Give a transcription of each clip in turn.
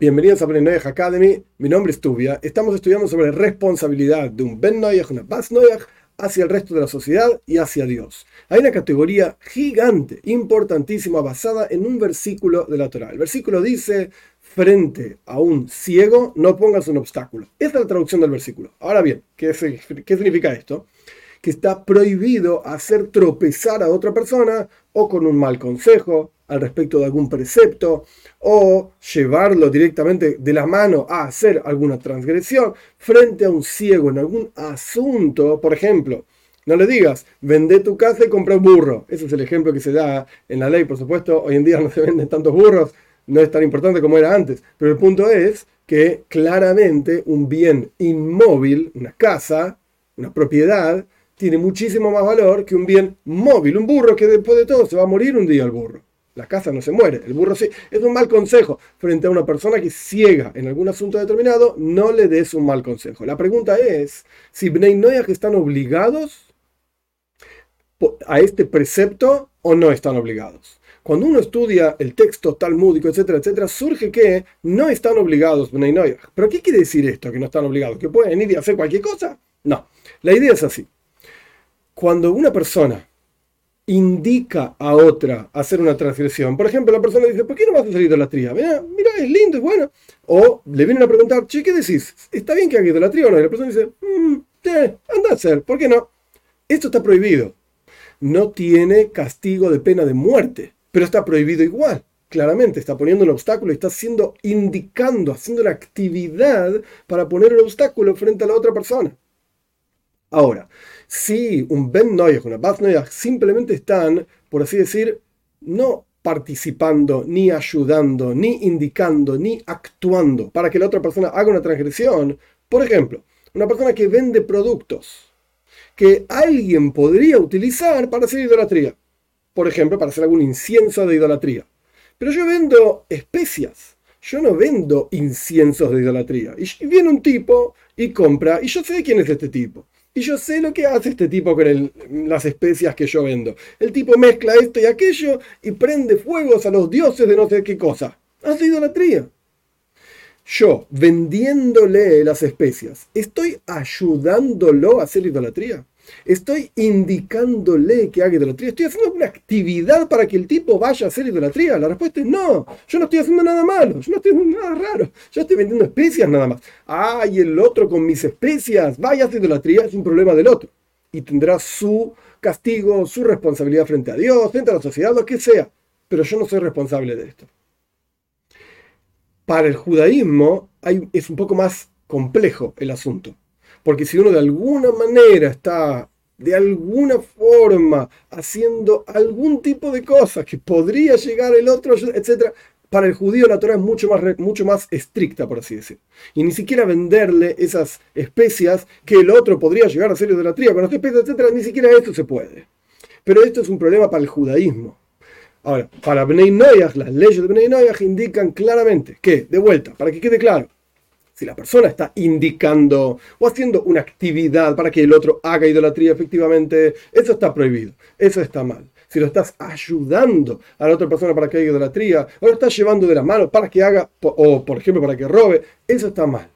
Bienvenidos a Ben Noyaj Academy, mi nombre es Tubia. Estamos estudiando sobre responsabilidad de un Ben Noyaj, una Bas Noyaj, hacia el resto de la sociedad y hacia Dios. Hay una categoría gigante, importantísima, basada en un versículo de la Torah. El versículo dice, frente a un ciego no pongas un obstáculo. Esta es la traducción del versículo. Ahora bien, ¿qué, qué significa esto? Que está prohibido hacer tropezar a otra persona o con un mal consejo, al respecto de algún precepto o llevarlo directamente de la mano a hacer alguna transgresión frente a un ciego en algún asunto, por ejemplo. No le digas, vende tu casa y compra un burro. Ese es el ejemplo que se da en la ley, por supuesto. Hoy en día no se venden tantos burros, no es tan importante como era antes. Pero el punto es que claramente un bien inmóvil, una casa, una propiedad, tiene muchísimo más valor que un bien móvil, un burro que después de todo se va a morir un día el burro. La casa no se muere, el burro sí. Es un mal consejo. Frente a una persona que ciega en algún asunto determinado, no le des un mal consejo. La pregunta es si Bnei Noyaj están obligados a este precepto o no están obligados. Cuando uno estudia el texto talmúdico, etcétera, etcétera, surge que no están obligados Bnei Noyaj. ¿Pero qué quiere decir esto, que no están obligados? ¿Que pueden ir y hacer cualquier cosa? No. La idea es así. Cuando una persona indica a otra hacer una transgresión. Por ejemplo, la persona dice, ¿por qué no vas a hacer idolatría? Mira, mira, es lindo, es bueno. O le vienen a preguntar, che, ¿qué decís? ¿Está bien que haga idolatría o no? Y la persona dice, mmm, anda a hacer, ¿por qué no? Esto está prohibido. No tiene castigo de pena de muerte, pero está prohibido igual. Claramente está poniendo un obstáculo y está haciendo, indicando, haciendo la actividad para poner un obstáculo frente a la otra persona. Ahora, si un Ben Noyach, una Bas Noyach, simplemente están, por así decir, no participando, ni ayudando, ni indicando, ni actuando para que la otra persona haga una transgresión. Por ejemplo, una persona que vende productos que alguien podría utilizar para hacer idolatría. Por ejemplo, para hacer algún incienso de idolatría. Pero yo vendo especias. Yo no vendo inciensos de idolatría. Y viene un tipo y compra, y yo sé quién es este tipo. Y yo sé lo que hace este tipo con las especias que yo vendo. El tipo mezcla esto y aquello y prende fuegos a los dioses de no sé qué cosa. Hace idolatría. Yo, vendiéndole las especias, ¿estoy ayudándolo a hacer idolatría? Estoy indicándole que haga idolatría. Estoy haciendo una actividad para que el tipo vaya a hacer idolatría. La respuesta es no. Yo no estoy haciendo nada malo. Yo no estoy haciendo nada raro. Yo estoy vendiendo especias nada más. Ay, el otro con mis especias vaya a hacer idolatría. Es un problema del otro. Y tendrá su castigo, su responsabilidad frente a Dios, frente a la sociedad, lo que sea. Pero yo no soy responsable de esto. Para el judaísmo es un poco más complejo el asunto. Porque si uno de alguna manera está de alguna forma haciendo algún tipo de cosas que podría llegar el otro, etc., para el judío la Torah es mucho más, mucho más estricta, por así decirlo. Y ni siquiera venderle esas especias que el otro podría llegar a ser idolatría, con las especias, etc., ni siquiera esto se puede. Pero esto es un problema para el judaísmo. Ahora, para Bnei Noyaj, las leyes de Bnei Noyaj indican claramente que, de vuelta, para que quede claro, si la persona está indicando o haciendo una actividad para que el otro haga idolatría efectivamente, eso está prohibido, eso está mal. Si lo estás ayudando a la otra persona para que haga idolatría, o lo estás llevando de la mano para que haga, o por ejemplo para que robe, eso está mal.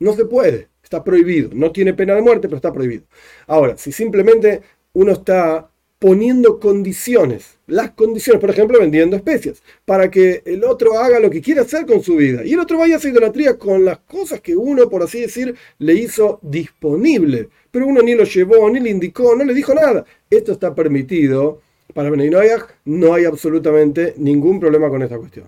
No se puede, está prohibido. No tiene pena de muerte, pero está prohibido. Ahora, si simplemente uno está poniendo condiciones, las condiciones, por ejemplo, vendiendo especias, para que el otro haga lo que quiere hacer con su vida y el otro vaya a hacer idolatría con las cosas que uno, por así decir, le hizo disponible, pero uno ni lo llevó, ni le indicó, no le dijo nada. Esto está permitido para Benay no hay absolutamente ningún problema con esta cuestión.